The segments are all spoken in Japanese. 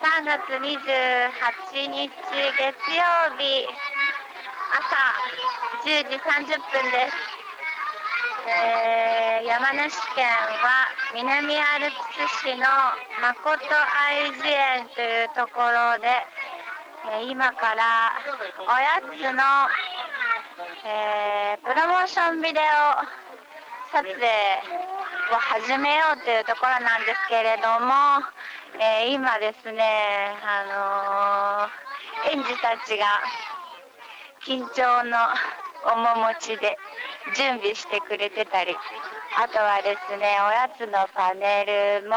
3月28日月曜日朝10時30分です、えー、山梨県は南アルプス市の誠愛知園というところで、えー、今からおやつの、えー、プロモーションビデオ撮影を始めようというところなんですけれども、えー、今ですね、あのー、園児たちが緊張の面持ちで準備してくれてたりあとはですねおやつのパネルも、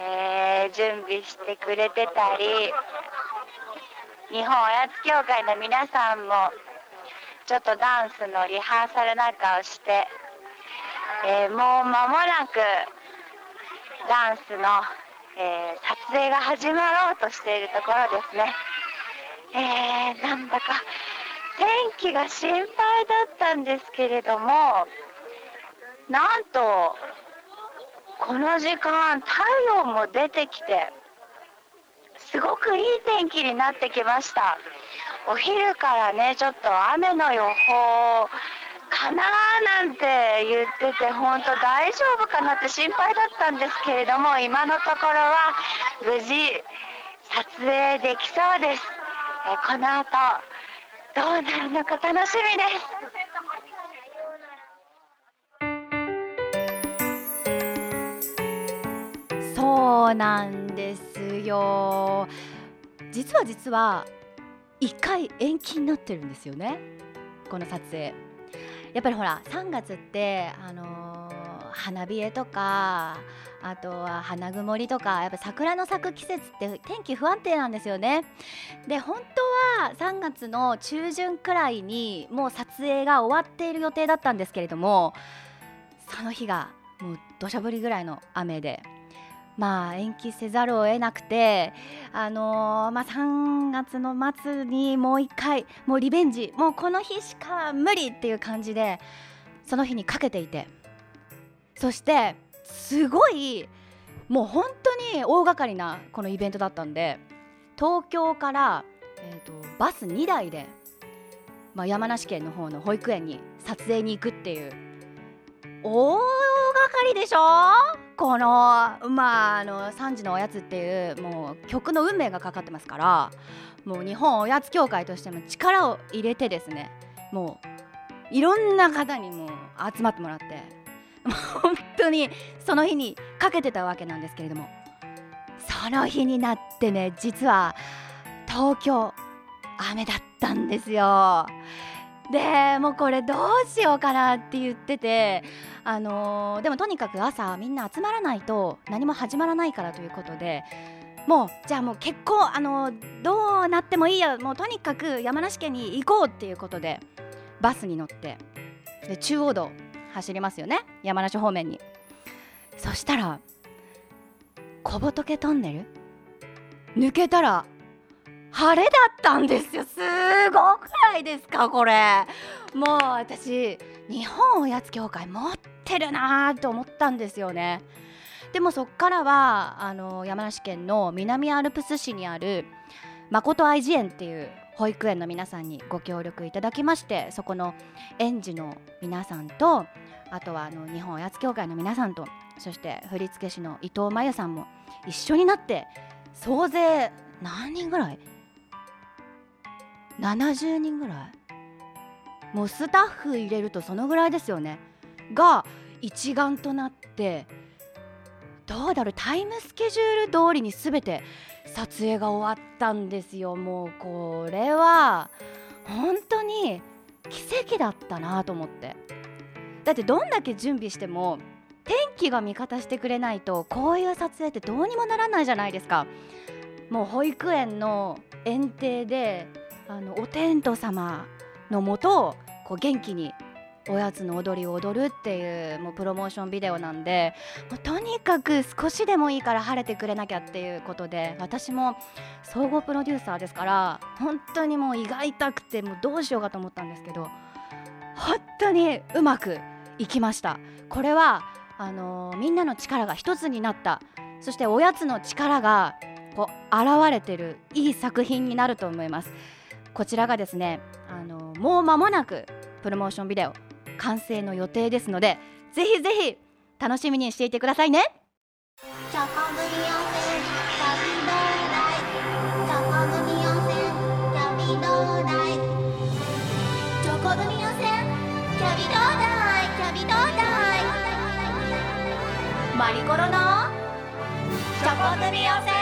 えー、準備してくれてたり日本おやつ協会の皆さんもちょっとダンスのリハーサルなんかをして、え、もう間もなくダンスの、えー、撮影が始まろうとしているところですね。えー、なんだか天気が心配だったんですけれどもなんとこの時間太陽も出てきてすごくいい天気になってきましたお昼からねちょっと雨の予報かななんて言ってて本当大丈夫かなって心配だったんですけれども今のところは無事撮影できそうです。えこの後どうなるのか楽しみです。そうなんですよ。実は実は1回延期になってるんですよね。この撮影。やっぱりほら3月ってあのー、花冷えとかあとは花曇りとかやっぱ桜の咲く季節って天気不安定なんですよね。で本当は3月の中旬くらいにもう撮影が終わっている予定だったんですけれどもその日がもう土砂降りぐらいの雨でまあ延期せざるを得なくて、あのー、まあ、3月の末にもう1回もうリベンジもうこの日しか無理っていう感じでその日にかけていて。そしてすごいもう本当に大掛かりなこのイベントだったんで東京から、えーと、バス2台で、まあ、山梨県の方の保育園に撮影に行くっていう大掛かりでしょ？このまああの3時のおやつっていうもう曲の運命がかかってますからもう日本おやつ協会としても力を入れてですねもういろんな方にも集まってもらってもう本当にその日にかけてたわけなんですけれどもその日になってね実は東京雨だったんですよ。でもうこれどうしようかなって言っててあのー、でもとにかく朝みんな集まらないと何も始まらないからということでもうじゃあもう結構あのー、どうなってもいいやもうとにかく山梨県に行こうっていうことでバスに乗ってで中央道走りますよね。山梨方面に。そしたら小仏トンネル？抜けたら晴れだったんですよ。すごくないですかこれ。もう私日本おやつ協会持ってるなーと思ったんですよね。でもそっからはあの山梨県の南アルプス市にある誠愛知園っていう保育園の皆さんにご協力いただきましてそこの園児の皆さんとあとはあの日本おやつ協会の皆さんとそして振付師の伊藤真由さんも一緒になって総勢何人ぐらい70人ぐらい。もうスタッフ入れるとそのぐらいですよね。が一丸となってどうだろうタイムスケジュール通りに全て撮影が終わったんですよ。もうこれは本当に奇跡だったなと思って。だってどんだけ準備しても天気が味方してくれないとこういう撮影ってどうにもならないじゃないですか。もう保育園の園庭であのお天道様のもとこう元気におやつの踊りを踊るっていうもうプロモーションビデオなんでもうとにかく少しでもいいから晴れてくれなきゃっていうことで私も総合プロデューサーですから本当にもう胃が痛くてもうどうしようかと思ったんですけど本当にうまくいきました。これはあのー、みんなの力が一つになった。そしておやつの力がこう現れてるいい作品になると思います。こちらがですねあのもう間もなくプロモーションビデオ完成の予定ですのでぜひぜひ楽しみにしていてくださいね。チョコ組温泉旅道大チョコ組温泉旅道大チョコ組温泉キャビ道大キャビ道大マリコロのチョコ組温泉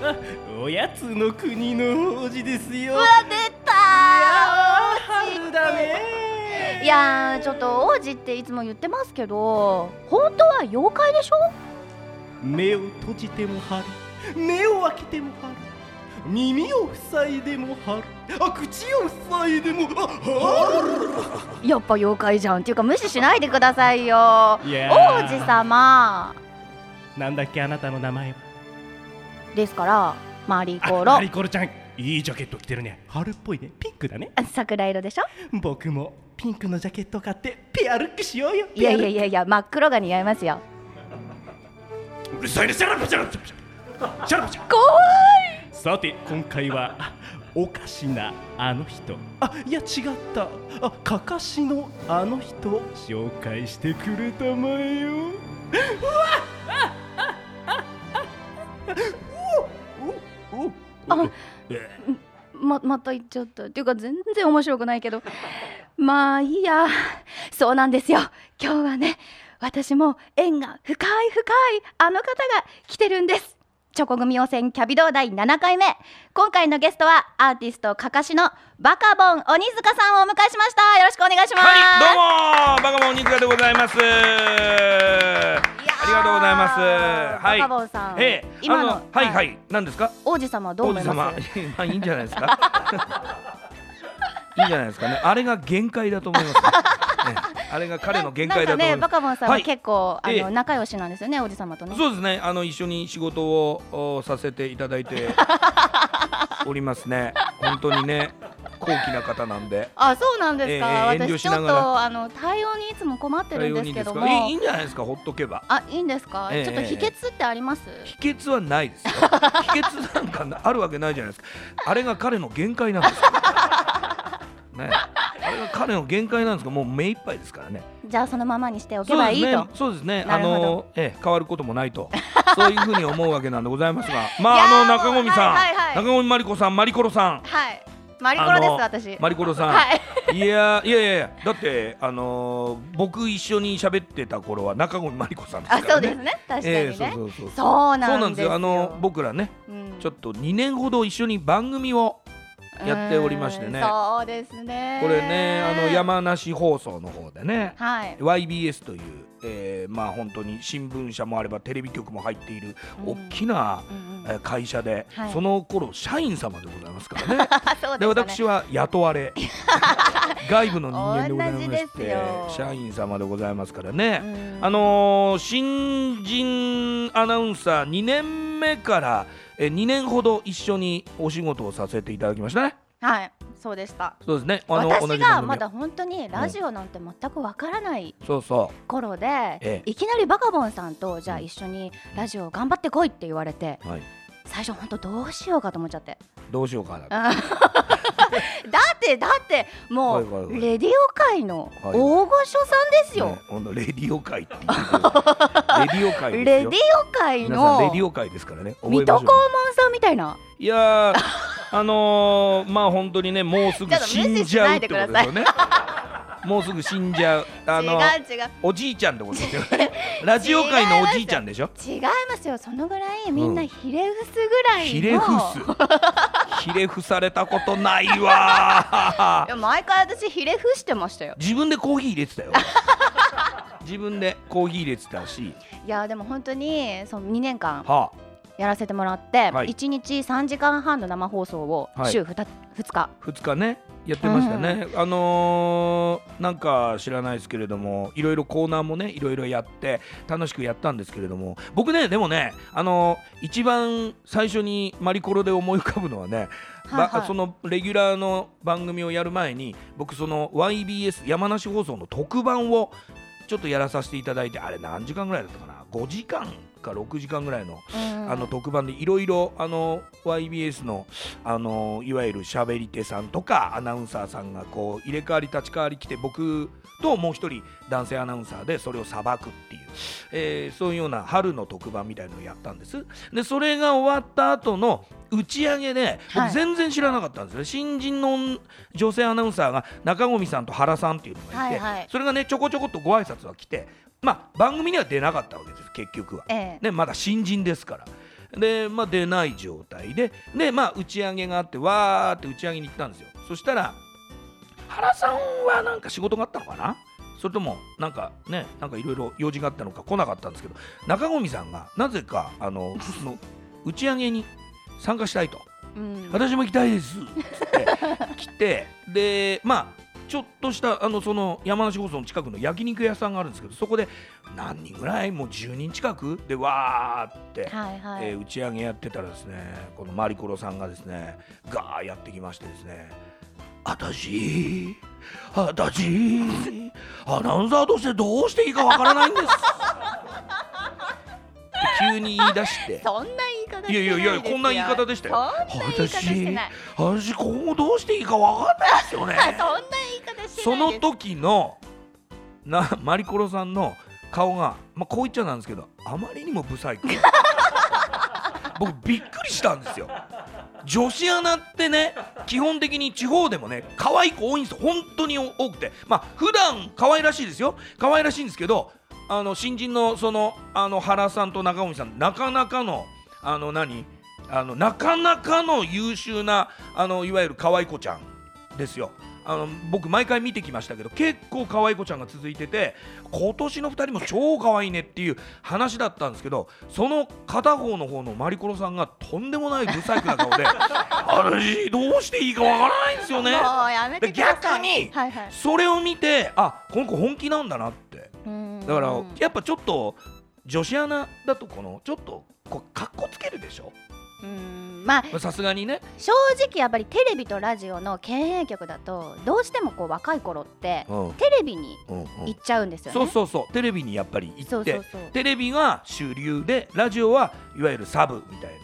おやつの国の王子ですよ。うわ出た春だね。いやーちょっと王子っていつも言ってますけど本当は妖怪でしょ？目を閉じても春目を開けても春耳を塞いでも春あ口を塞いでもあ春やっぱ妖怪じゃん。っていうか無視しないでくださいよ。王ー。子様。なんだっけあなたの名前は？ですからマリコあロマリコロちゃんいいジャケット着てるね。春っぽいね。ピンクだね。桜色でしょ？僕もピンクのジャケット買ってペアルックしようよ。いやいやいやいや真っ黒が似合いますよ。クうるさいねシャラパシャラパシャラパシャラ怖いさて今回はおかしなあの人あいや違ったあかかしのあの人を紹介してくれたまえようわああままた行っちゃった。っていうか全然面白くないけど。まあいいや。そうなんですよ。今日はね私も縁が深い深いあの方が来てるんです。チョコ組予選キャビドー第7回目今回のゲストはアーティストかかしのバカボン鬼塚さんをお迎えしましたよろしくお願いしますはい、どうもバカボン鬼塚でございます。ありがとうございます。はい。バカボンさんええ、今のあはいはい、何ですか？王子様はどう王思い子ます？様、ま あいいんじゃないですか？いいんじゃないですかね。あれが限界だと思います。え えあれが彼の限界だとねバ。カボンさんははい結構、ええあの仲良しなんですよね王子様とねそうですね。あの一緒に仕事をおさせていただいて おりますね。本当にね、高貴な方なんで。あ、そうなんですか。私ちょっとあの対応にいつも困ってるんですけども。いいんじゃないですか？ほっとけば。あ、いいんですか？ええちょっと秘訣ってあります？秘訣はないですよ 秘訣なんかなあるわけないじゃないですかあれが彼の限界なんですよねあれが彼の限界なんですがもう目いっぱいですからね。じゃあそのままにしておけばいいと。ね。そうですね。あなるほど。の、ええ、変わることもないと。そういうふうに思うわけなんでございますが。まああの中込さん、はいはいはい中込まりこさんマリコロさん。はい。マリコロです私。マリコロさん、はい。いやいやいやいや。だってあのー僕一緒に喋ってた頃は中込まりこさんですあ、からね。そうですね。確かにね。ええそうそうそうそう。なんですよ。そうなんですよ。あの僕らねうん。ちょっと2年ほど一緒に番組をやっておりましてね。うんそうですね。これねあの山梨放送の方でね。はい。YBS という、えーまあ本当に新聞社もあればテレビ局も入っているうん。大きな、会社で、はい。その頃社員様でございますからね。で。私は雇われ 外部の人間でございまして社員様でございますからね、うん。あのー新人アナウンサー2年目から、えー、2年ほど一緒にお仕事をさせていただきましたね。はい。そうでした。そうですね。私がまだ本当にラジオなんて全くわからないそうそ頃で、ええいきなりバカボンさんとじゃあ一緒にラジオ頑張ってこいって言われてう。はい。最初本当どうしようかと思っちゃってどうしようかな。だってだってもはいはいはいうレディオ界のはい大御所さんですよ、ね、ほんとレディオ界っていう。レディオ界。レディオ界皆さんレのディオ界ですからね。水戸黄門さんみたいなう。いやー、あのー、まあ本当にね、もうすぐ死んじゃうってことですよね。もうすぐ死んじゃう。あのおじいちゃんってことですよね。ラジオ界のおじいちゃんでしょ？違いますよ。そのぐらいみんなひれ伏すぐらいの、ひれ伏す。ひれ伏されたことないわ。いや毎回私ひれ伏してましたよ。自分でコーヒー入れてたよ。自分でコーヒー入れてたし、いやでも本当にその2年間はやらせてもらって、はい。1日3時間半の生放送をはい。週 2, 2日、あ、2日ねやってましたね。あのーなんか知らないですけれども、いろいろコーナーもねいろいろやって楽しくやったんですけれども、僕ねでもねあのー一番最初にマリコロで思い浮かぶのはね。ばはいはいそのレギュラーの番組をやる前に僕その YBS 山梨放送の特番をちょっとやらさせていただいてあれ何時間ぐらいだったかな？5時間か6時間ぐらいのうんあの特番でいろいろあの YBS のあのいわゆるしゃべり手さんとかアナウンサーさんがこう入れ替わり立ち替わり来て僕ともう一人男性アナウンサーでそれをさばくっていう、えーそういうような春の特番みたいのをやったんです。でそれが終わった後の打ち上げではい。僕全然知らなかったんですね、新人の女性アナウンサーが中込さんと原さんっていうのがいて、はいはい。それがねちょこちょこっとご挨拶が来てまあ番組には出なかったわけです結局は。ええね、まだ新人ですから。で、まあ、出ない状態で、で、まあ、打ち上げがあって、わーって打ち上げに行ったんですよ。そしたら、原さんはなんか仕事があったのかな？それとも、なんかね、なんかいろいろ用事があったのか来なかったんですけど、中込さんがなぜか、あの、その 打ち上げに参加したいと。うん私も行きたいですって来てでまあちょっとしたあのその山梨放送の近くの焼肉屋さんがあるんですけどそこで何人ぐらいもう10人近くでわーって、はいはい、えー打ち上げやってたらですねこのマリコロさんがですねガーやってきましてですね私私アナウンサーとしてどうしていいかわからないんです急に言い出して。そんな言い方いいやいやいやこんな言い方でしたよ。そんな言い方してない。私今後どうしていいかわかんないですよね。そんな言い方その時のなマリコロさんの顔が、まあ、こう言っちゃなんですけどあまりにもブサイク僕びっくりしたんですよ。女子アナってね基本的に地方でもね可愛い子多いんですよ。本当に多くて。まあ普段可愛らしいですよ。可愛らしいんですけどあの新人のそのあの原さんと中込さんなかなかのあの何？あのなかなかの優秀なあのいわゆる可愛い子ちゃんですよ。あの僕毎回見てきましたけど結構可愛い子ちゃんが続いてて今年の2人も超可愛いねっていう話だったんですけどその片方の方のマリコロさんがとんでもないブサイクな顔で 私どうしていいかわからないんですよね。逆にはいはい。それを見てあこの子本気なんだなってうんだからやっぱちょっと女子アナだとこのちょっとこうかっこつけるでしょ？うん。まあまあさすがにね。正直やっぱりテレビとラジオの経営局だとどうしてもこう若い頃ってうん。テレビにうんうん。行っちゃうんですよね。そうそうそう。テレビにやっぱり行ってテレビが主流でラジオはいわゆるサブみたいな。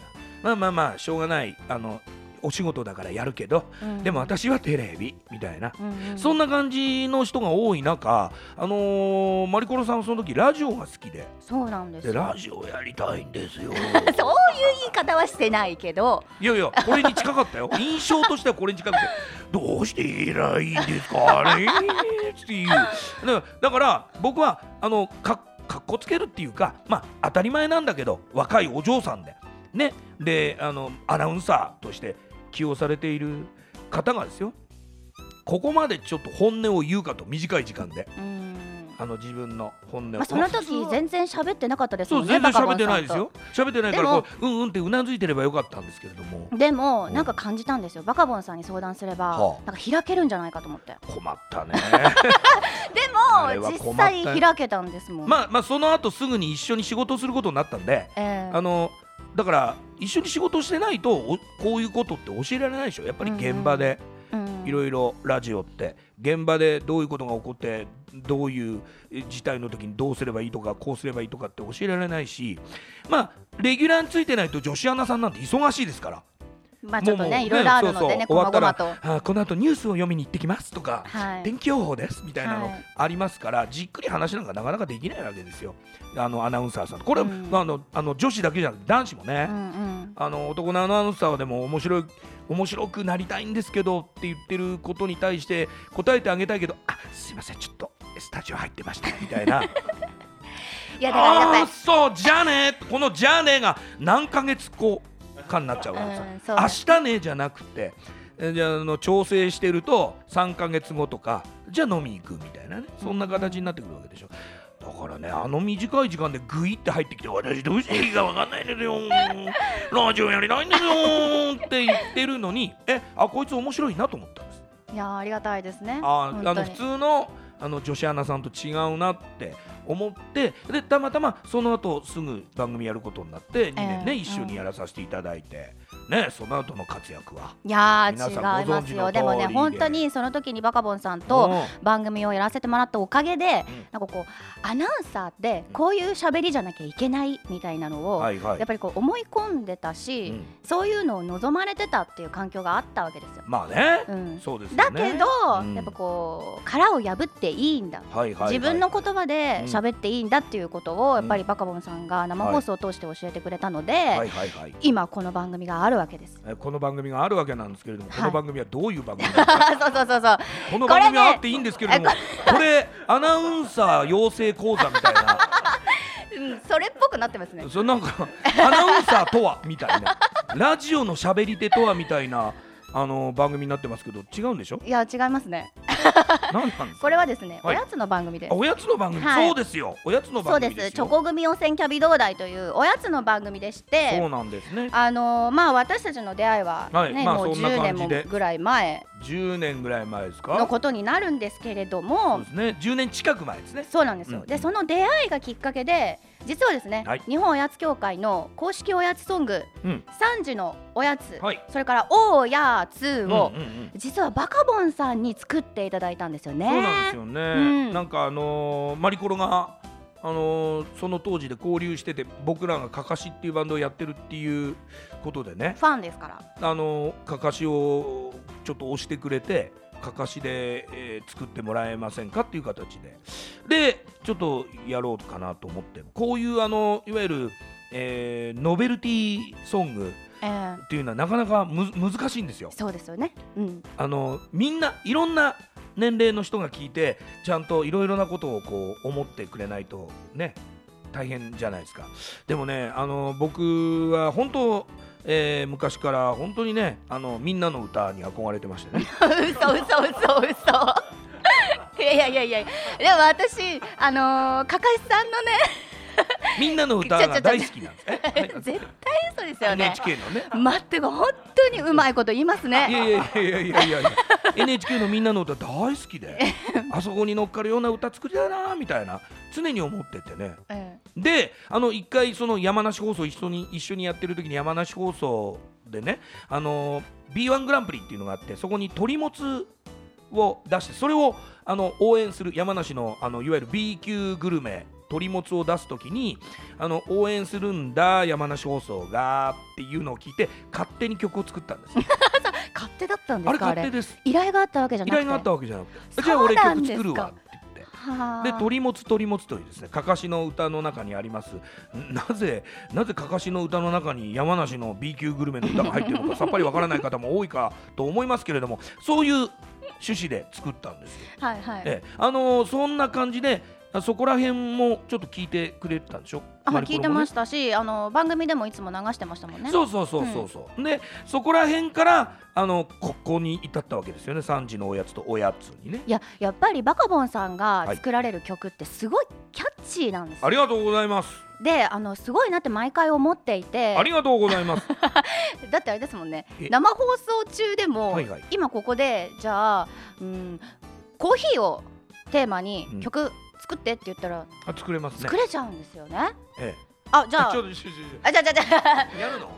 まあまあまあしょうがない。あのお仕事だからやるけど、うん。でも私はテレビみたいな、うんうん。そんな感じの人が多い中、あのーマリコロさんはその時ラジオが好きで。そうなんです。ラジオやりたいんですよ。そういう言い方はしてないけど。いやいやこれに近かったよ。印象としてはこれに近くて。どうしていらいいんですかね？っていう。だからだから僕はあのかかっこつけるっていうかまあ当たり前なんだけど若いお嬢さんで。ね。であのアナウンサーとして起用されている方がですよここまでちょっと本音を言うかと短い時間で。うん。あの自分の本音を、まあその時は全然喋ってなかったですそうもんね全然喋ってないですよ。喋ってないからこううんうんってうなずいてればよかったんですけれども。でもうんなんか感じたんですよ。バカボンさんに相談すればはあ。なんか開けるんじゃないかと思って。困ったね。でも実際開けたんですもん。まあまあその後すぐに一緒に仕事をすることになったんで、ええ。あのだから一緒に仕事をしてないとおこういうことって教えられないでしょ。やっぱり現場でうん。いろいろラジオって。現場でどういうことが起こってどういうえ事態の時にどうすればいいとかこうすればいいとかって教えられないしまあレギュラーについてないと女子アナさんなんて忙しいですから。まあちょっとねいろいろあるのでねそうこまそう終わったごまとらあこの後ニュースを読みに行ってきますとか、はい。天気予報ですみたいなのはい。ありますから、じっくり話なんかなかなかできないわけですよ。あのアナウンサーさんこれは、うん。まあ、あのあの女子だけじゃなくて男子もね、うんうん。あの男のアナウンサーでも面白い面白くなりたいんですけどって言ってることに対して答えてあげたいけどあすいませんちょっとスタジオ入ってましたみたいな。いやだからやっぱりそうじゃあねこのじゃあねが何ヶ月後かになっちゃうわ。けですようん明日ねじゃなくてえじゃああの調整してると3ヶ月後とかじゃあ飲み行くみたいなね。そんな形になってくるわけでしょ。だからねあの短い時間でグイって入ってきて私どうしていいか分かんないんですよ。ラジオやりたいんですよ。って言ってるのにえあこいつ面白いなと思ったんです。いやありがたいですね。ああの普通のあの女子アナさんと違うなって思ってでたまたまその後すぐ番組やることになって2年ね、ええ一緒にやらさせていただいて、ねその後の活躍は。いや違いますよ。でもね本当にその時にバカボンさんとうん。番組をやらせてもらったおかげで、うん。なんかこうアナウンサーってこういう喋りじゃなきゃいけないみたいなのを、やっぱりこう思い込んでたし、うん。そういうのを望まれてたっていう環境があったわけですよ。まあね、うん。そうですよだねけど、うん。やっぱこう殻を破っていいんだ、自分の言葉でうん。喋っていいんだっていうことをやっぱりバカボンさんが生放送を通して教えてくれたので、今この番組があるわけです。えこの番組があるわけなんですけれども、はいこの番組はどういう番組なんですか そうそうそうそう。この番組はあっていいんですけれども、これアナウンサー養成講座みたいな うん、それっぽくなってますね。それなんかアナウンサーとはみたいなラジオの喋り手とはみたいなあの番組になってますけど違うんでしょ？いや違いますね。何なんですか？これはですね、はい。おやつの番組です。あ。おやつの番組、はい。そうですよ。おやつのそうで。番組です。すよチョコ組温泉キャビ同大というおやつの番組でしそうて、なんですね。あのーまあ私たちの出会いはね、もうそんな10感じで。年もぐらい前。10年ぐらい前ですか？のことになるんですけれどそうもで、すね。10年近く前ですね。そうなんですよ。うん。でその出会いがきっかけで、実はですね、はい。日本おやつ協会の公式おやつソングうん。3時のおやつ、はい。それからおやつを、うんうんうん。実はバカボンさんに作っていただいたんですよね。そうなんですよね、うん。なんかあのーマリコロがあのーその当時で交流してて僕らがかかしっていうバンドをやってるっていうことでね。ファンですから。あのーかかしをちょっと押してくれてかかしで、えー作ってもらえませんかっていう形ででちょっとやろうかなと思ってこういうあのいわゆる、えーノベルティソングえーっていうのはなかなかむ難しいんですよ。そうですよね。うん。あのみんないろんな年齢の人が聞いてちゃんといろいろなことをこう思ってくれないとね大変じゃないですかでもねあの僕は本当、えー昔から本当にねあのみんなの歌に憧れてましたね。嘘嘘嘘嘘。いやいやいやいや。でも私あのー、かかしさんのね。みんなの歌が大好きなんです 絶対嘘ですよね。NHK のね。待って本当にうまいこと言いますね。いやいやいやいやいやいや。NHK のみんなの歌大好きで。あそこに乗っかるような歌作りたいなみたいな。常に思っててね。えであの一回その山梨放送一緒に一緒にやってる時に山梨放送でねあの B1 グランプリっていうのがあってそこに鳥もつを出してそれをあの応援する山梨のあのいわゆる B 級グルメ鳥もつを出す時にあの応援するんだ山梨放送がっていうのを聞いて勝手に曲を作ったんですよ。勝手だったんですかあれ。勝手です。依頼があったわけじゃ依なくて。頼があったわけじゃなくて。じゃあ俺曲作るわで鳥もつ鳥もつというですねかかしの歌の中にありますなぜなぜかかしの歌の中に山梨の B 級グルメの歌が入っているのかさっぱりわからない方も多いかと思いますけれどもそういう趣旨で作ったんですよ。はいはい。ええあのーそんな感じであそこら辺もちょっと聞いてくれてたんでしょ？あ聞いてまししたし、あの番組でもいつも流してましたもんね。そうそうそうそう。そう、でそこら辺からあのここに至ったわけですよね。3時のおやつとおやつにね。いややっぱりバカボンさんがはい。作られる曲ってすごいキャッチーなんですよ。ありがとうございます。であのすごいなって毎回思っていて。ありがとうございます。だってあれですもんね。え？生放送中でも、はいはい。今ここでじゃあ、うん、コーヒーをテーマにうん。曲作ってって言ったらあ作れますね。作れちゃうんですよね。えあじゃあえちょっとちょちょちょ。あじゃあじゃあじゃあ。やるの？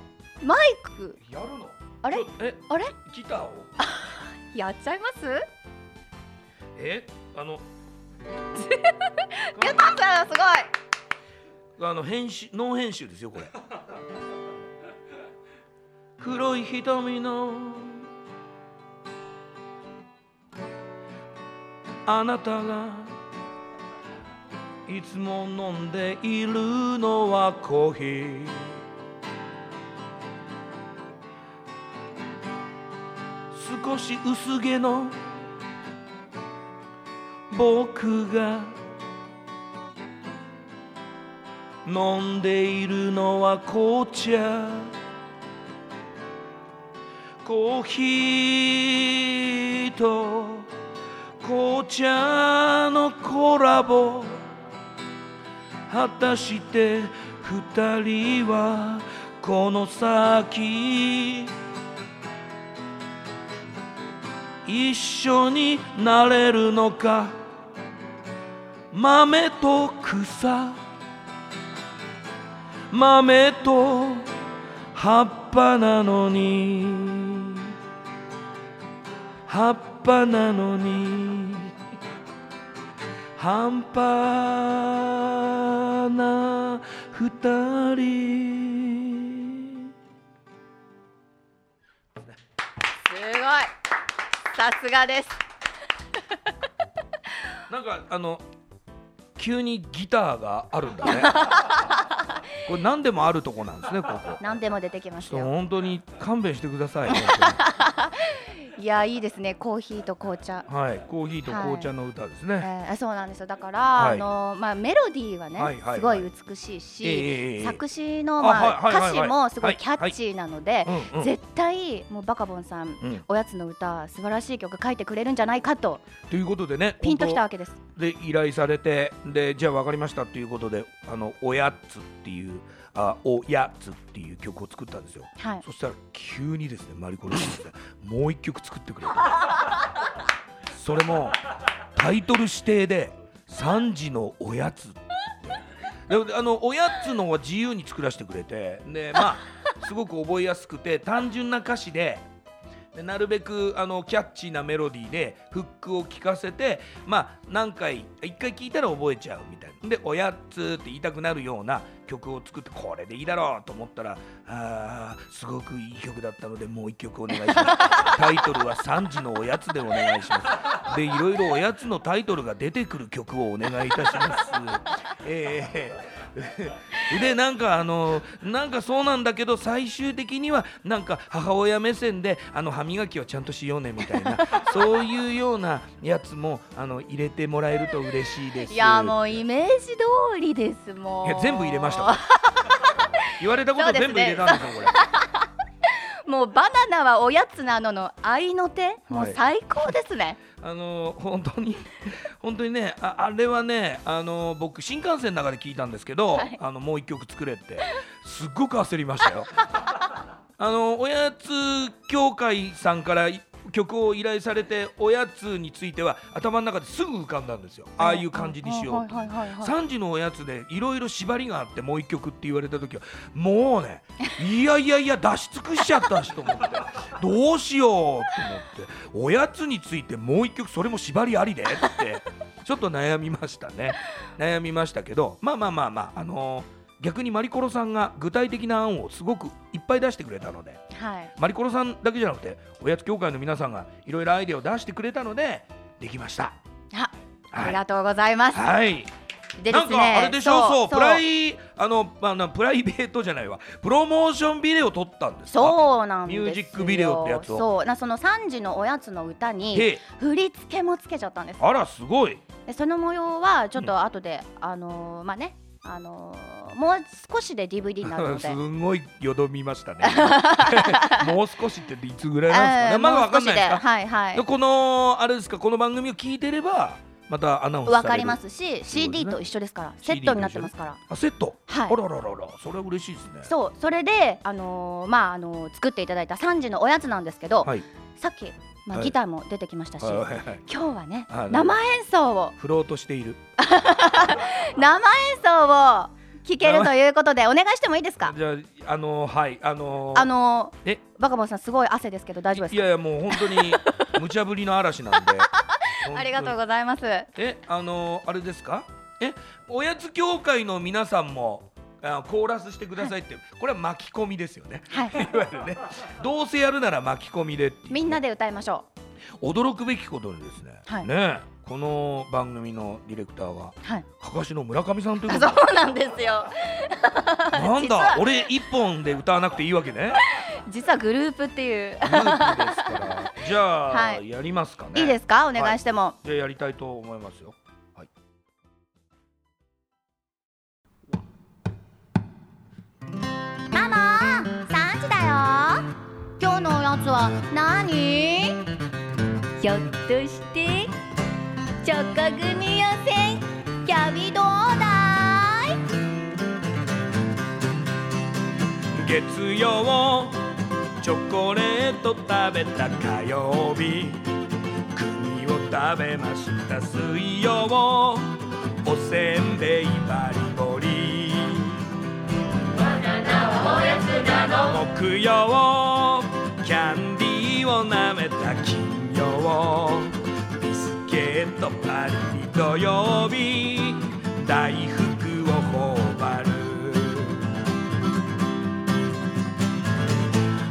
マイク。やるの？あれ？えあれ？ギターを？やっちゃいます？えあの。やったすごい。あの編集ノー編集ですよこれ。黒い瞳の。あなたがいつも飲んでいるのはコーヒー。少し薄毛の僕が飲んでいるのは紅茶。コーヒーと紅茶のコラボ。果たして二人はこの先一緒になれるのか豆と草。豆と葉っぱなのに。葉っぱなのに。半端な二人。すごい。さすがです。なんかあの急にギターがあるんだね。これ何でもあるとこなんですねここ。何でも出てきましたよ本当に勘弁してください 本いやいいですね。コーヒーと紅茶。はい。コーヒーと紅茶の歌ですね、えー、そうなんですよ。だから、はい。あのまあ、メロディーはね、はいはいはい。すごい美しいし、ええええ作詞の、あまあはいはいはいはい。歌詞もすごいキャッチーなので、うんうん。絶対もうバカボンさん、うん。おやつの歌素晴らしい曲書いてくれるんじゃないかとということでねピンときた本わけです。当で依頼されてでじゃあ分かりましたっていうことで「あのおやつ」っていう「あおやつ」っていう曲を作ったんですよ。はい、そしたら急にですねマリコレスが もう一曲作ってくれて。それもタイトル指定で「3時のおやつ」であのおやつのは自由に作らせてくれて。でまあすごく覚えやすくて単純な歌詞ででなるべくあのキャッチーなメロディーでフックを聞かせてまあ何回一回聞いたら覚えちゃうみたいな。で「おやつ」って言いたくなるような曲を作ってこれでいいだろうと思ったらあーすごくいい曲だったのでもう一曲お願いします。タイトルは「3時のおやつ」でお願いします。でいろいろおやつのタイトルが出てくる曲をお願いいたします。えー でなんかあのなんかそうなんだけど最終的にはなんか母親目線であの歯磨きをちゃんとしようねみたいな そういうようなやつもあの入れてもらえると嬉しいです。いやもうイメージ通りですもんいや全部入れました 言われたこと全部入れたんですよこれもうバナナはおやつなのの愛の手、もはい。う最高ですね。あの本当に本当にねああれはねあの僕新幹線の中で聞いたんですけど、はい。あのもう一曲作れってすっごく焦りましたよ。あのおやつ協会さんからい曲を依頼されておやつについては頭の中ですぐ浮かんだんですよ。ああいう感じにしようと。はいはいはいはい。3時のおやつでいろいろ縛りがあってもう一曲って言われた時はもうねいやいやいや出し尽くしちゃったしと思ってどうしようと思って。おやつについてもう一曲それも縛りありでって。ちょっと悩みましたね。悩みましたけどまあまあまあまああのー逆にマリコロさんが具体的な案をすごくいっぱい出してくれたのではい。マリコロさんだけじゃなくておやつ協会の皆さんがいろいろアイデアを出してくれたのでできました。ああはい。りがとうございます、はい。でですなんかあれねでしょ？そうプライイあの、まあ、なプライベートじゃないわ。プロモーションビデオ撮ったんですか？そうなんですよ。ミュージックビデオってやつを。そう。なその3時のおやつの歌に振り付けもつけちゃったんです。あらすごい。でその模様はちょっと後で、あのーまあねあのーもう少しで DVD になるの すでんごいよどみましたね。もう少しっていつぐらいなんですかえーねまだわかんないですか？はいはい。でこのあれですか？この番組を聞いてればまたアナウンスわかりますし CD と一緒ですからセットになってますから。あセット、はい。あららららそれは嬉しいですね。そうそれであのーまああのー作っていただいた3時のおやつなんですけど、はい。さっきまあ、はい。ギターも出てきましたし、はいはいはい。今日はねあ生演奏を。フロートしている。生演奏を聴けるということでお願いしてもいいですか？じゃああのはいあのーあのーえ？バカボンさんすごい汗ですけど大丈夫ですか？いやいやもう本当に 無茶ぶりの嵐なんでありがとううございます。えあのーあれですか？えおやつ協会の皆さんもあコーラスしてくださいってこれは巻き込みですよね。はい。いわゆるね。どうせやるなら巻き込みでみんなで歌いましょ驚くべきことにですね、はい。ねこの番組のディレクターはうはい。かかしの村上さんというこそとで。うなんですよ。なんだ俺一本で歌わなくていいわけね。実はグループっていう。グループですから。じゃあ、はい。やりますかね。いいですか？お願いしても、じゃあやりたいと思いますよ。はい。ママ3時だよ。今日のおやつは何？ひょっとしてチョコ組予選キャビどうだい？月曜チョコレート食べた火曜日。栗を食べました水曜。おせんべいバリボリ。バナナはおやつなの。木木曜キャンディーを舐めた金曜ケットパリリ土曜日大福を頬張る。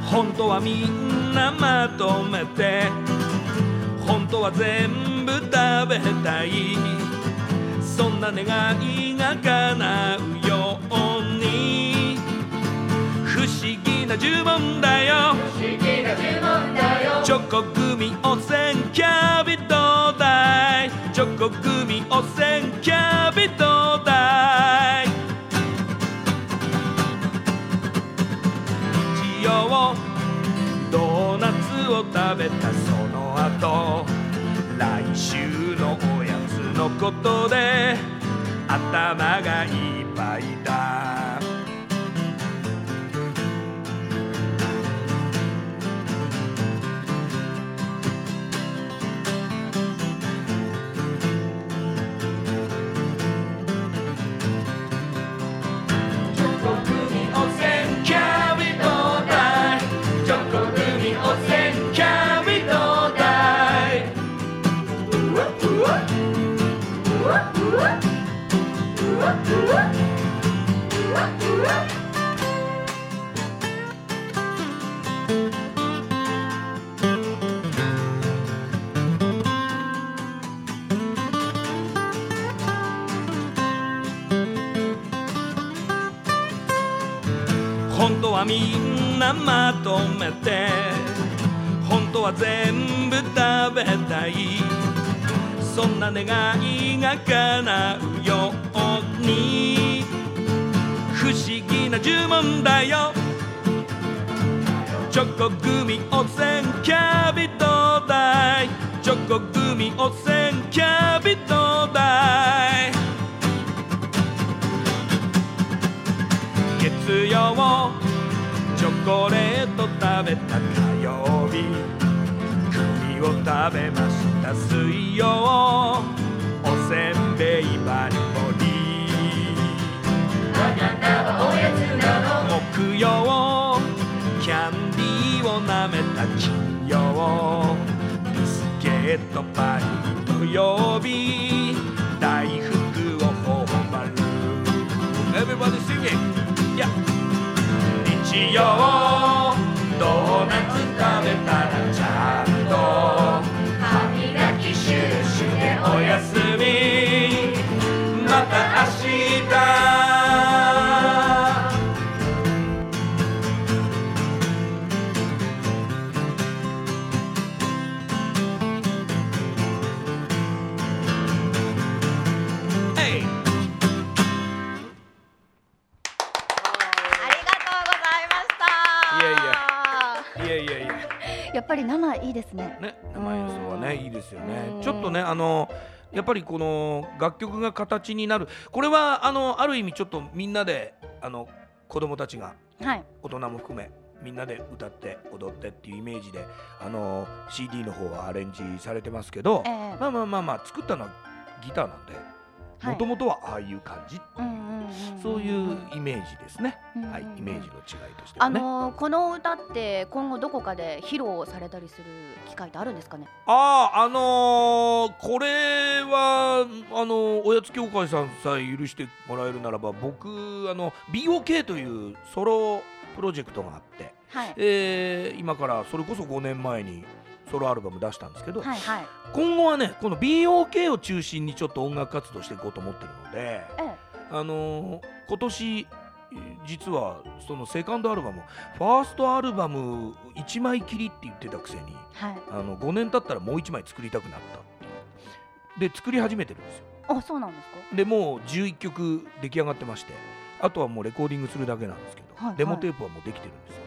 本当はみんなまとめて本当は全部食べたい。そんな願いが叶うように。不思議な呪文だよ。チョコグミ汚染キャビトダイチョコグミ汚染キャビトダイ日曜ドーナツを食べたその後来週のおやつのことで頭がいっぱいはみんなまとめて本当は全部食べたい。そんな願いが叶うように。不思議な呪文だよ。チョコグミ汚染キャビトダイチョコグミ汚染キャビトダイ月曜コレート食べた火曜日。栗を食べました水曜。おせんべいバリボリ。バナナはおやつなの木曜。キャンディーを舐めた金曜。ビスケットパリ土曜日。大福を頬張る。Everybody singing! Yeah! しよう。ドーナツ食べたらちゃんと歯磨きシュッシュでおやすみ。また明日。っぱり生いいですね。ね生演奏はねいいですよね。うん。ちょっとねあのやっぱりこの楽曲が形になる。これはあのある意味ちょっとみんなであの子供たちがはい。大人も含めみんなで歌って踊ってっていうイメージであの CD の方はアレンジされてますけどええ。まあまあまあまあ作ったのはギターなんで。はいもともとはああいう感じそういうイメージですね。はい。イメージの違いとしてはあねのーこの歌って今後どこかで披露されたりする機会ってあるんですかね？あああのーこれはあのおやつ協会さんさえ許してもらえるならば僕あの BOK というソロプロジェクトがあって、はい。えー今からそれこそ5年前にソロアルバム出したんですけど、はいはい。今後はねこの BOK を中心にちょっと音楽活動していこうと思ってるので、ええ。あのー今年えー実はそのセカンドアルバムファーストアルバム1枚きりって言ってたくせにはい。あの5年経ったらもう1枚作りたくなった。っていうで作り始めてるんですよ。あそうなんですか？でもう11曲出来上がってましてあとはもうレコーディングするだけなんですけど、はいはい。デモテープはもうできてるんですよ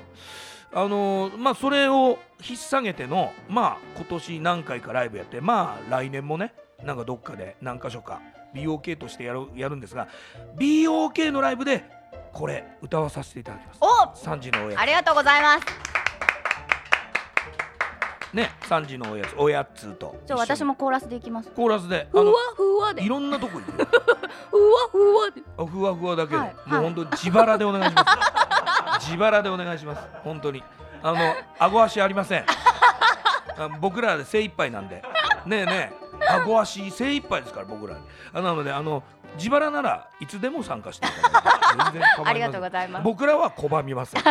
あのーまあそれを引っ提げてのまあ今年何回かライブやってまあ来年もねなんかどっかで何箇所か BOK としてやるやるんですが BOK のライブでこれ歌わさせていただきます。お3時のおやありがとうございます。つね3時のおやつ。おやつと。じゃあ私もコーラスでいきます。コーラスで。あふわのふわで。いろんなとこ行くよ。ふわふわで。あふわふわだけで、はいもう本当自腹でお願いします 自腹でお願いします。本当に。あの顎足ありません。あ僕らで精一杯なんで。ねえねえ。顎足精一杯ですから僕らあなのであの自腹ならいつでも参加していただいて全然構いません。ありがとうございます。僕らは拒みません、え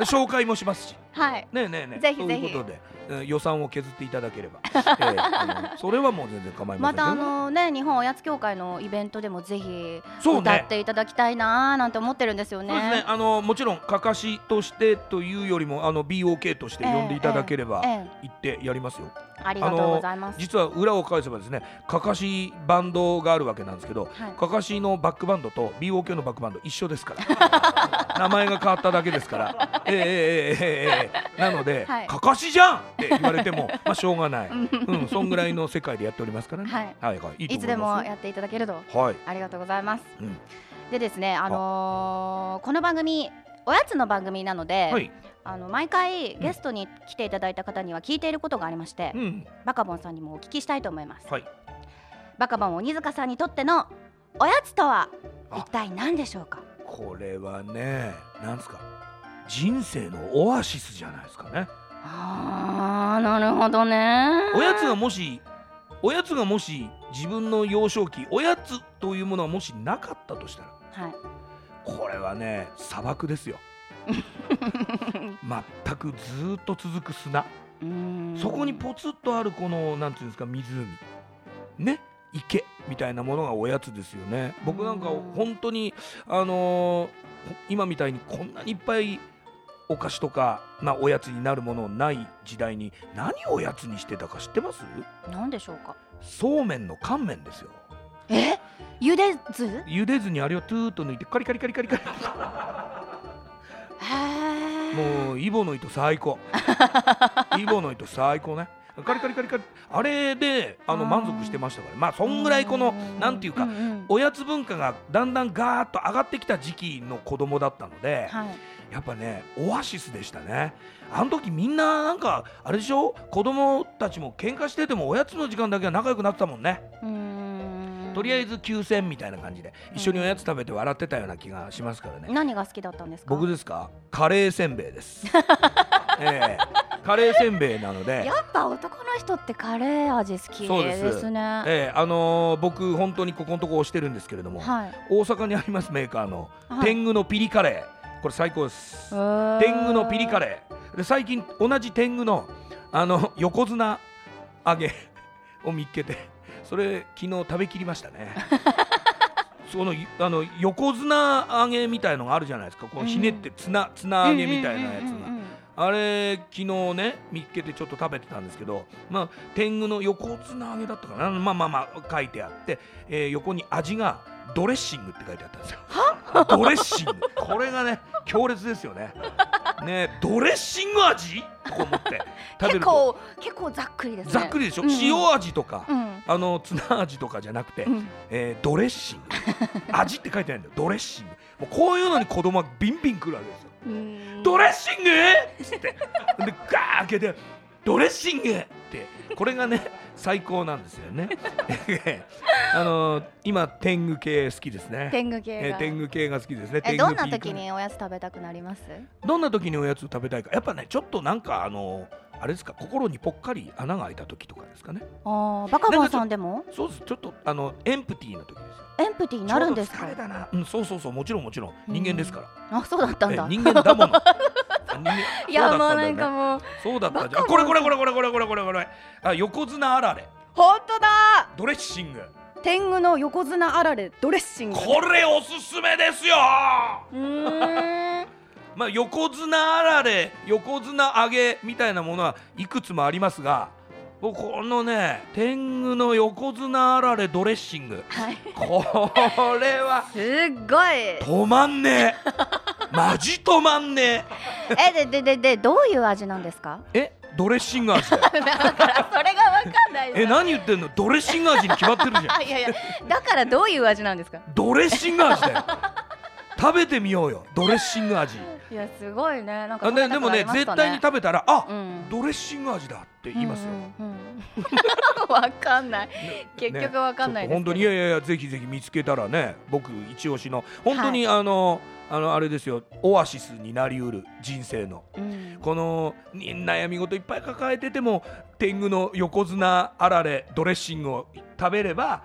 え。紹介もしますしはい。ねえねえねえ。ぜひぜひ。そういうことで、えー予算を削っていただければ、ええあのそれはもう全然構いませんまたあのね日本おやつ協会のイベントでもぜひそうね。歌っていただきたいなーなんて思ってるんですよね。そうですね。あのもちろんかかしとしてというよりもあの BOK として呼んでいただければ、えええ行ってやりますよ。ありがとうございます。実は裏を返せばですねかかしバンドがあるわけなんですけどはい。かかしのバックバンドと BOK のバックバンド一緒ですから。名前が変わっただけですから。えええええええええなので、はい。かかしじゃんって言われても まあしょうがない、うん、そんぐらいの世界でやっておりますからね。はい。はいはい。いいといつでもやっていただけるとはい、ありがとうございます。うん。でですねあのーこの番組おやつの番組なので、はい。あの毎回ゲストに来ていただいた方には聞いていることがありまして、うん。バカボンさんにもお聞きしたいと思います。はい。バカボン鬼塚さんにとってのおやつとはあ。一体何でしょうか？これはねなんですか？人生のオアシスじゃないですかね。あーなるほどね。おやつがもしおやつがもし自分の幼少期おやつというものがもしなかったとしたらはい。これはね砂漠ですよ。全くずーっと続く砂。そこにポツッとあるこのなんていうんですか湖。ね？池みたいなものがおやつですよね。僕なんかうん本当にあのー今みたいにこんなにいっぱいお菓子とか、まあ、おやつになるものない時代に何をおやつにしてたか知ってます？何でしょうか？そうめんの乾麺ですよ。え？茹でず？茹でずにあれをトゥーッと抜いてカリカリカリカリカリ。もうイボの糸最高。イボの糸最高ね。カリカリカリカリ。あれであのうん。満足してましたから。まあそんぐらいこのなんていうかんん。おやつ文化がだんだんガーッと上がってきた時期の子供だったのではいやっぱねオアシスでしたね。あの時みんななんかあれでしょ？子供たちも喧嘩しててもおやつの時間だけは仲良くなってたもんね。とりあえず休戦みたいな感じで一緒におやつ食べて笑ってたような気がしますからね。何が好きだったんですか？僕ですか？カレーせんべいです。ええ。カレーせんべいなので。やっぱ男の人ってカレー味好きですね。ええ。あのー僕本当にここのとこ押してるんですけれども、はい。大阪にありますメーカーのはい。天狗のピリカレーこれ最高です。天天狗のピリカレ。ーで最近同じ天狗のあの 横綱揚げ を見っけてそれ昨日食べきりましたね。そのあの横綱揚げみたいのがあるじゃないですか。こうひねってツナツナ揚げみたいなやつが。あれ昨日ね見っけてちょっと食べてたんですけどまあ天狗の横綱揚げだったかな。まあまあまあ書いてあって、えー横に味がドレッシングって書いてあったんですよドレッシング。これがね強烈ですよね。ねドレッシング味？とか思って。食べ結ると。構結構ざっくりですね。ざっくりでしょ、うんうん。塩味とか、うん。あのツナ味とかじゃなくて、うん。えードレッシング。味って書いてないんだよ。ドレッシング。もうこういうのに子供はビンビンくるわけですよ。うん。ドレッシング？っつって。でガー開けてドレッシング！ってこれがね最高なんですよね。あのー今天狗系好きですね。天狗系が。えー天狗系が好きですね。どんな時におやつ食べたくなります？どんな時におやつ食べたいか。やっぱねちょっとなんかあのーあれですか心にぽっかり穴が開いた時とかですかね。あーバカボンさんでも？そうです。ちょっとあのエンプティーな時ですよ。エンプティーになるんですか？ちょうど疲れだな、うん、そうそうそう。もちろんもちろん。人間ですから、あそうだったんだ。え人間だもの いやもうなんかもう。そうだったじゃんこれこれこれこれこれこれこれこれ。あ横綱あられ。本当だ。ドレッシング。天狗の横綱あられドレッシング。これおすすめですよ。うーん。まあ横綱あられ横綱揚げみたいなものはいくつもありますが僕このね天狗の横綱あられドレッシング。はい。これは すっごい。止まんねえ。マジ止まんねえ。ででででどういう味なんですか？ええドレッシング味 それがわかんないえ何言ってんの？ドレッシング味に決まってるじゃん。あいやいやだからどういう味なんですか？ドレッシング味だよ。食べてみようよ。ドレッシング味いやすごいね。なんかあででもね絶対に食べたらあ、うん。ドレッシング味だって言いますよ、うんうん。う んわかんない。結局わかんないですね本当にいやいやいやぜひぜひ見つけたらね僕一押しの本当にあの、あのあれですよオアシスになりうる人生の。うん。このに悩み事いっぱい抱えてても天狗の横綱あられドレッシングを食べれば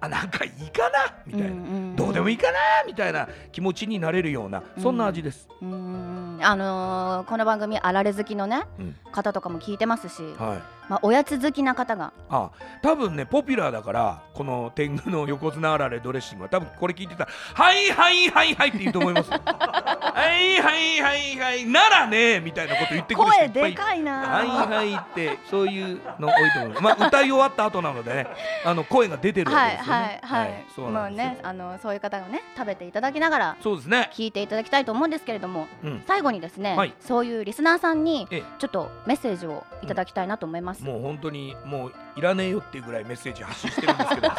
あなんかいいかなみたいな、うんうんどうでもいいかなみたいな気持ちになれるようなそんな味です、うんうん。あのーこの番組あられ好きのね、うん。方とかも聞いてますし、はいまあ、おやつ好きな方があ多分ねポピュラーだからこの天狗の横綱あられドレッシングは多分これ聞いてたら「はいはいはいはい」って言うと思いますよ はいはいはいはいならねみたいなこと言ってくる人い声っぱいでかいなはいはいってそういうの多いと思います。まあ歌い終わった後なのでね、あの声が出てるわはいけですよね。はいはい、そうまあなんですよ。ねあのそういう方がね食べていただきながらそうですね。聞いていただきたいと思うんですけれどもうん。最後にですね、はいそういうリスナーさんにえちょっとメッセージをいただきたいなと思います、もう本当にもういらねえよっていうぐらいメッセージ発信してるんですけど。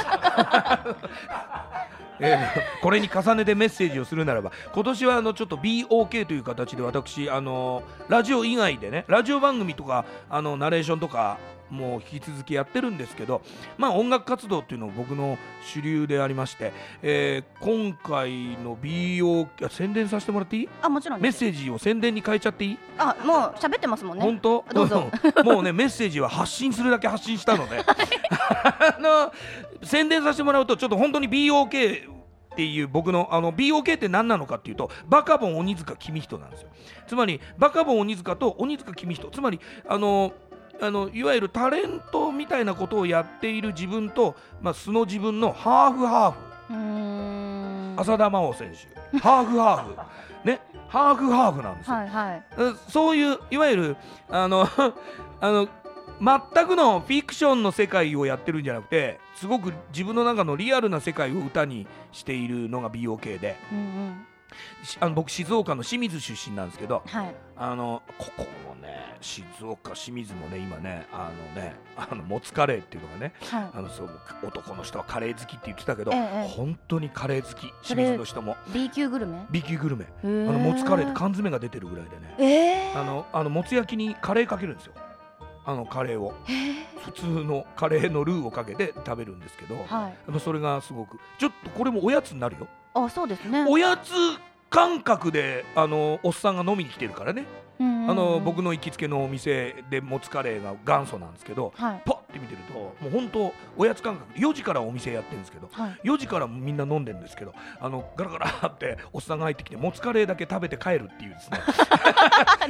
えーこれに重ねてメッセージをするならば今年はあのちょっと BOK という形で私あのラジオ以外でねラジオ番組とかあのナレーションとかもう引き続きやってるんですけどまあ音楽活動っていうのが僕の主流でありまして、えー今回の BOK あ宣伝させてもらっていい？あもちろんメッセージを宣伝に変えちゃっていい？あもう喋ってますもんね。本当？どうぞ。もうねメッセージは発信するだけ発信したので。あの宣伝させてもらうとちょっと本当に BOK っていう僕のあの BOK って何なのかっていうとバカボン鬼塚公人なんですよ。つまりバカボン鬼塚と鬼塚公人。つまりあのあのいわゆるタレントみたいなことをやっている自分と、まあ、素の自分のハーフハーフ。浅田真央選手。ハーフハーフ。ね。ハーフハーフなんですよ。はいはい。うんそういういわゆるあの あの全くのフィクションの世界をやってるんじゃなくてすごく自分の中のリアルな世界を歌にしているのが BOK で。うんうん。しあの僕静岡の清水出身なんですけどはい。あのここもね静岡清水もね今ねあのねあのもつカレーっていうのがねはい。あのそう男の人はカレー好きって言ってたけど、ええ本当にカレー好き。清水の人も。B 級グルメ？B 級グルメ。ああのもつカレーって缶詰が出てるぐらいでね。えー、あのあのもつ焼きにカレーかけるんですよあのカレーを。え。ー普通のカレーのルーをかけて食べるんですけど、はい。ぱそれがすごくちょっとこれもおやつになるよ。あそうですね。おやつ感覚であのおっさんが飲みに来てるからね、うんうんうん。あの僕の行きつけのお店でもつカレーが元祖なんですけどはい。パッて見てるともう本当おやつ感覚4時からお店やってるんですけどはい。4時からみんな飲んでるんですけどあのガラガラっておっさんが入ってきてもつカレーだけ食べて帰るっていうですね。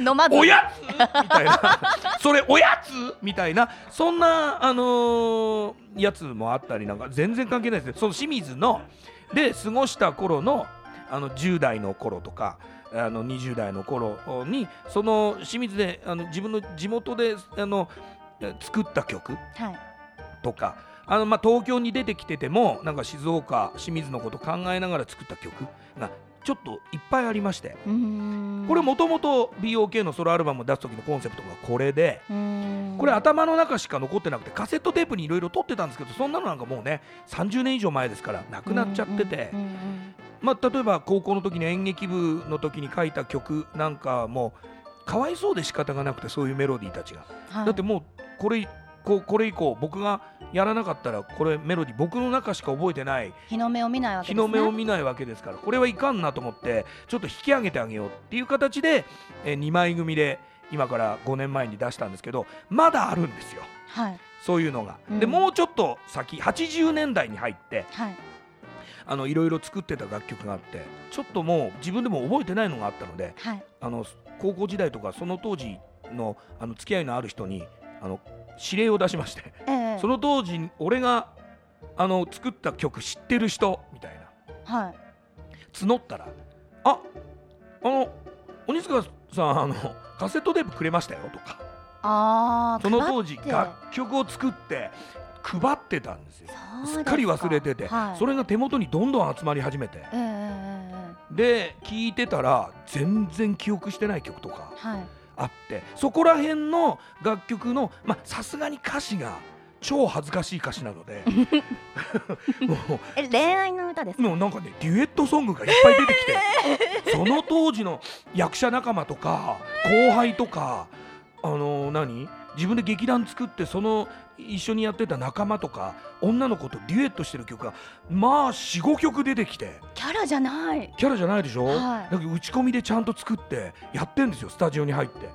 飲まず おやつみたいなそれおやつ？みたいな。そんなあのーやつもあったりなんか全然関係ないですね。その清水ので過ごした頃のあの10代の頃とかあの20代の頃にその清水であの自分の地元であの作った曲はい。とかあのまあ東京に出てきててもなんか静岡清水のこと考えながら作った曲がちょっといっぱいありまして。これもともと BOK のソロアルバムを出す時のコンセプトがこれで。これ頭の中しか残ってなくてカセットテープにいろいろ撮ってたんですけどそんなのなんかもうね30年以上前ですからなくなっちゃってて。まあ例えば高校の時に演劇部の時に書いた曲なんかもかわいそうで仕方がなくてそういうメロディーたちが。はい。だってもうこれこうこれ以降僕がやらなかったらこれメロディー僕の中しか覚えてない日の目を見ないわけですね。日の目を見ないわけですからこれはいかんなと思ってちょっと引き上げてあげようっていう形で、え2枚組で今から5年前に出したんですけどまだあるんですよ。はい。そういうのが。うん。でもうちょっと先80年代に入ってはい。あのいろいろ作ってた楽曲があってちょっともう自分でも覚えてないのがあったのではい。あの高校時代とかその当時のあの付き合いのある人にあの指令を出しましてええ。その当時俺があの作った曲知ってる人みたいな。はい。募ったら「ああの鬼塚さんあのカセットテープくれましたよ」とか。ああその当時楽曲を作って配ってたんですよ。すすっかり忘れてて、はい、それが手元にどんどん集まり始めて。えええええで聴いてたら全然記憶してない曲とか。えはいあってそこら辺の楽曲のまあさすがに歌詞が超恥ずかしい歌詞なので もうえ恋愛の歌ですか？もうなんかねデュエットソングがいっぱい出てきて、その当時の役者仲間とか後輩とかあの何？自分で劇団作ってその一緒にやってた仲間とか女の子とデュエットしてる曲がまあ45曲出てきて。キャラじゃない。キャラじゃないでしょ、はい。だけど打ち込みでちゃんと作ってやってんですよスタジオに入って。へ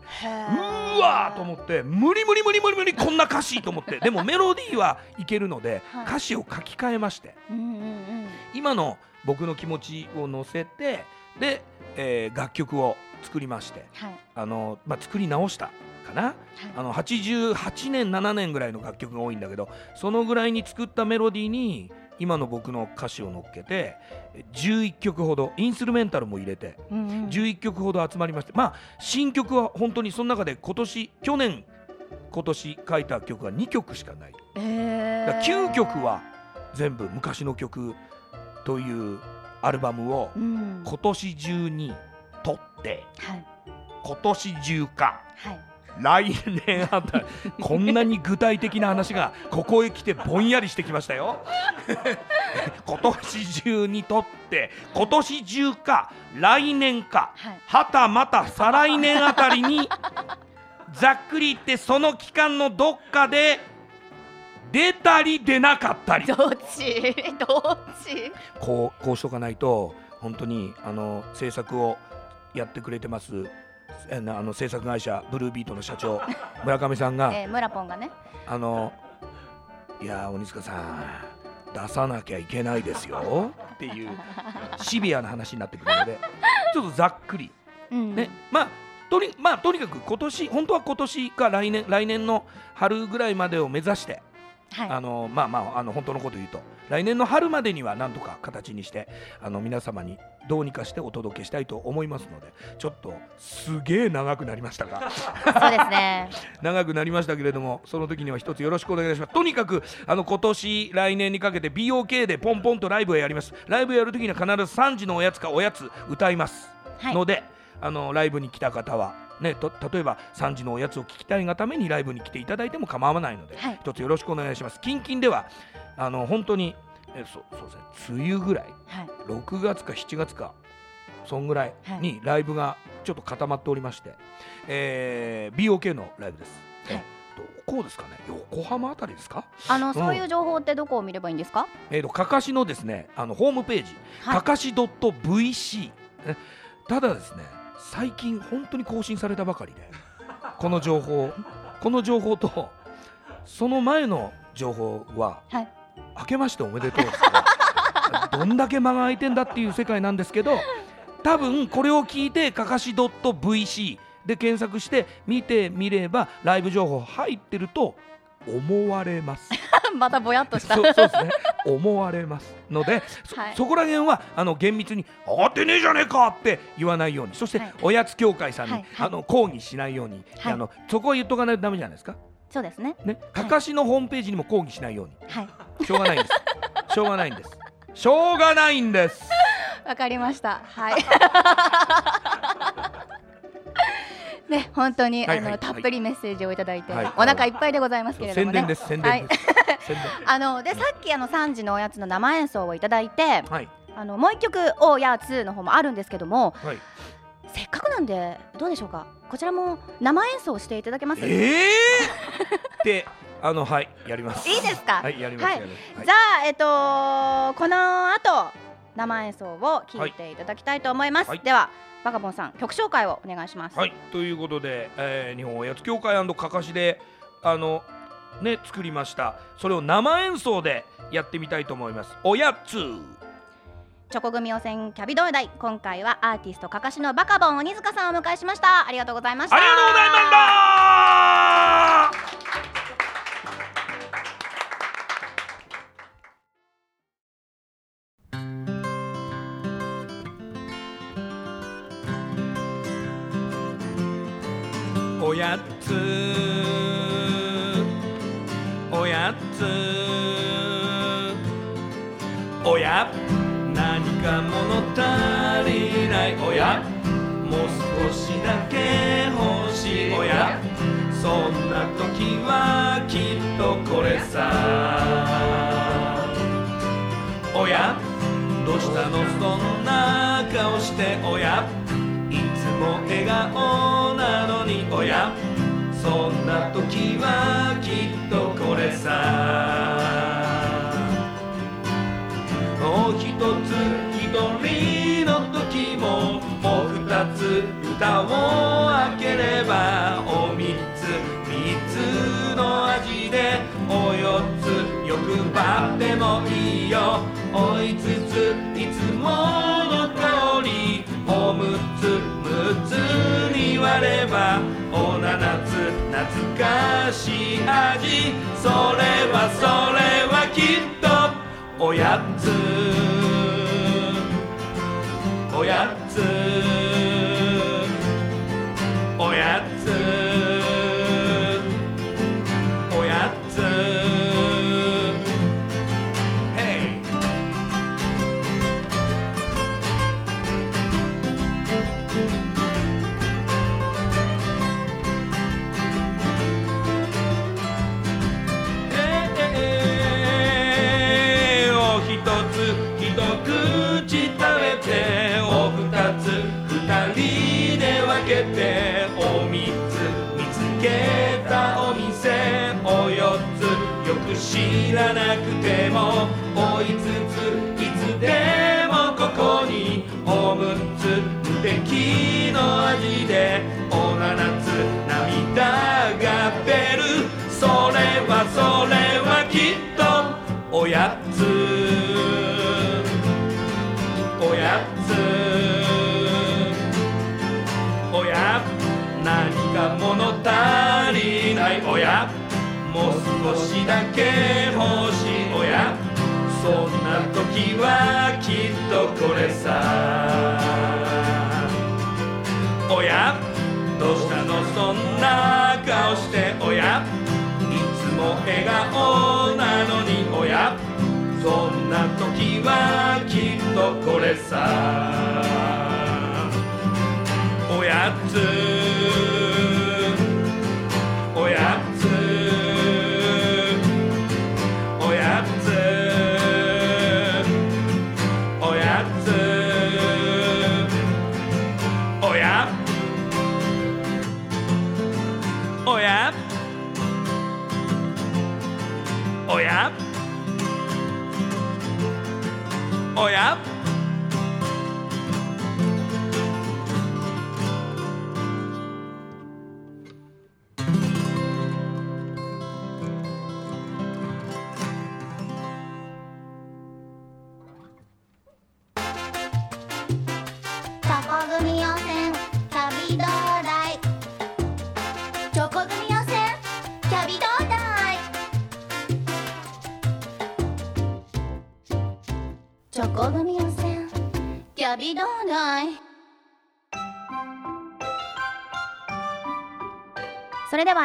うわーと思って無理無理無理無理無理こんな歌詞と思って。でもメロディーはいけるのではい。歌詞を書き換えましてうんうんうん。今の僕の気持ちを乗せてで、えー楽曲を作りまして。はい。あの、まあ、作り直したかな？あの88年7年ぐらいの楽曲が多いんだけどそのぐらいに作ったメロディーに今の僕の歌詞を乗っけて11曲ほどインストゥルメンタルも入れてうんうん。11曲ほど集まりましてまあ新曲は本当にその中で今年去年今年書いた曲が2曲しかない。えだから9曲は全部昔の曲というアルバムをうん。今年中に撮ってはい。今年中か。はい来年あたりこんなに具体的な話がここへ来てぼんやりしてきましたよ。今年中にとって今年中か来年かはたまた再来年あたりにざっくり言ってその期間のどっかで出たり出なかったり。どっち？どっち？こうこうしとかないと本当にあの制作をやってくれてますあの制作会社ブルービートの社長 村上さんがえー、村ポンがね。あのいやー鬼塚さん出さなきゃいけないですよっていうシビアな話になってくるので ちょっとざっくり。うん。ね、まあとにまあとにかく今年本当は今年か来年来年の春ぐらいまでを目指してはい。あのまあまああの本当のこと言うと来年の春までにはなんとか形にしてあの皆様にどうにかしてお届けしたいと思いますのでちょっとすげえ長くなりましたが。そうですね。長くなりましたけれどもその時には一つよろしくお願いします。とにかくあの今年来年にかけて BOK でポンポンとライブをやります。ライブやる時には必ず3時のおやつかおやつ歌います。はい。ので、あのライブに来た方は、ね、と例えば3時のおやつを聞きたいがためにライブに来ていただいても構わないので、はい。一つよろしくお願いします。近々ではあの本当にえそうそうですね。梅雨ぐらいはい。6月か7月かそんぐらいにライブがちょっと固まっておりまして、えー BOK のライブです。はい。えどこですかね？横浜あたりですか？あのそういう情報ってどこを見ればいいんですか？えー、とかかしのですねあのホームページ、はい。かかし .vc ねただですね最近本当に更新されたばかりで この情報この情報とその前の情報は、はい明けましておめでとう どんだけ間が空いてんだっていう世界なんですけど多分これを聞いてかかし .vc で検索して見てみればライブ情報入ってると思われます。またぼやっとした。そうですね。思われます。のでそ,、はい。そこら辺はあの厳密に「上がってねえじゃねえか!」って言わないように。そして、はい。おやつ協会さんに、はいはい。あの抗議しないように、はい。あのそこは言っとかないとダメじゃないですか。そうですね。ね、かかしのホームページにも抗議しないように。はい。しょうがないんです。しょうがないんです。しょうがないんです。わかりました。はい。ね、本当に、はいはい。あのたっぷりメッセージをいただいて、はい。お腹いっぱいでございますけれども。ね。宣伝です。宣伝です、宣伝。あのでさっきあの3時のおやつの生演奏をいただいてはい。あのもう一曲「おやつ」の方もあるんですけどもはいせっかくなんでどうでしょうか？こちらも生演奏していただけます？ええー、であのはいやります。いいですか？はいやります、はい。じゃあえっとこの後生演奏を聞いていただきたいと思います、はい。ではバカボンさん曲紹介をお願いします。はい、ということで、えー日本おやつ協会かかしであのね作りました。それを生演奏でやってみたいと思います。おやつチョコ組予選キャビ同大。今回はアーティストかかしのバカボン鬼塚さんをお迎えしました。ありがとうございました。ありがとうございました。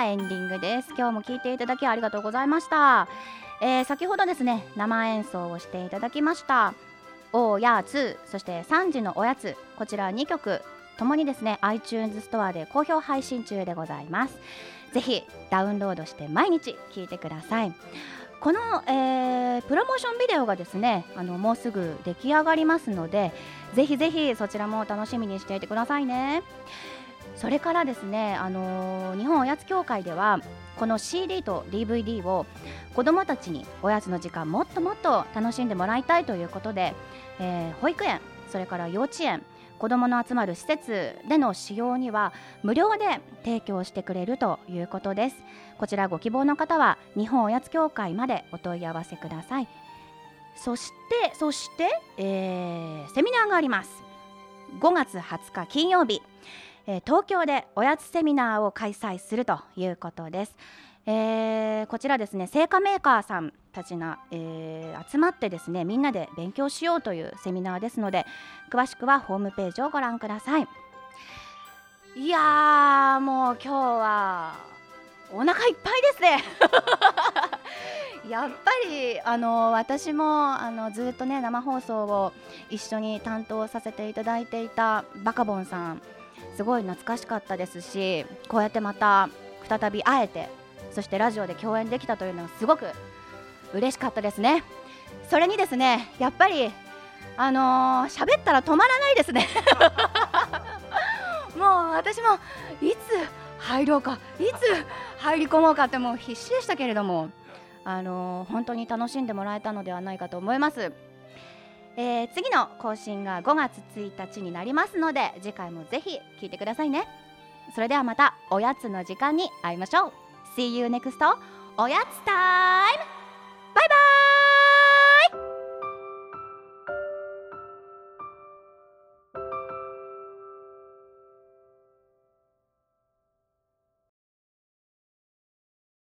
エンディングです。今日も聞いていただきありがとうございました、えー先ほどですね生演奏をしていただきました。おやつそして3時のおやつこちら2曲ともにですね iTunes ストアで好評配信中でございます。ぜひダウンロードして毎日聴いてください。この、えープロモーションビデオがですねあのもうすぐ出来上がりますのでぜひぜひそちらも楽しみにしていてくださいね。それからですね、あのー日本おやつ協会ではこの CD と DVD を子どもたちにおやつの時間もっともっと楽しんでもらいたいということで、えー保育園それから幼稚園子どもの集まる施設での使用には無料で提供してくれるということです。こちらご希望の方は日本おやつ協会までお問い合わせください。そしてそして、えーセミナーがあります。5月20日金曜日。え東京でおやつセミナーを開催するということです。えーこちらですね製菓メーカーさんたちが、えー集まってですねみんなで勉強しようというセミナーですので詳しくはホームページをご覧ください。いやーもう今日はお腹いっぱいですね。やっぱりあの私もあのずっとね生放送を一緒に担当させていただいていたバカボンさん。すごい懐かしかったですしこうやってまた再び会えてそしてラジオで共演できたというのはすごく嬉しかったですね。それにですねやっぱりあのー喋ったら止まらないですね。もう私もいつ入ろうかいつ入り込もうかってもう必死でしたけれどもあの本当に楽しんでもらえたのではないかと思います、えー次の更新が5月1日になりますので次回もぜひ聞いてくださいね。それではまたおやつの時間に会いましょう。See you next おやつタイム。バイバイ。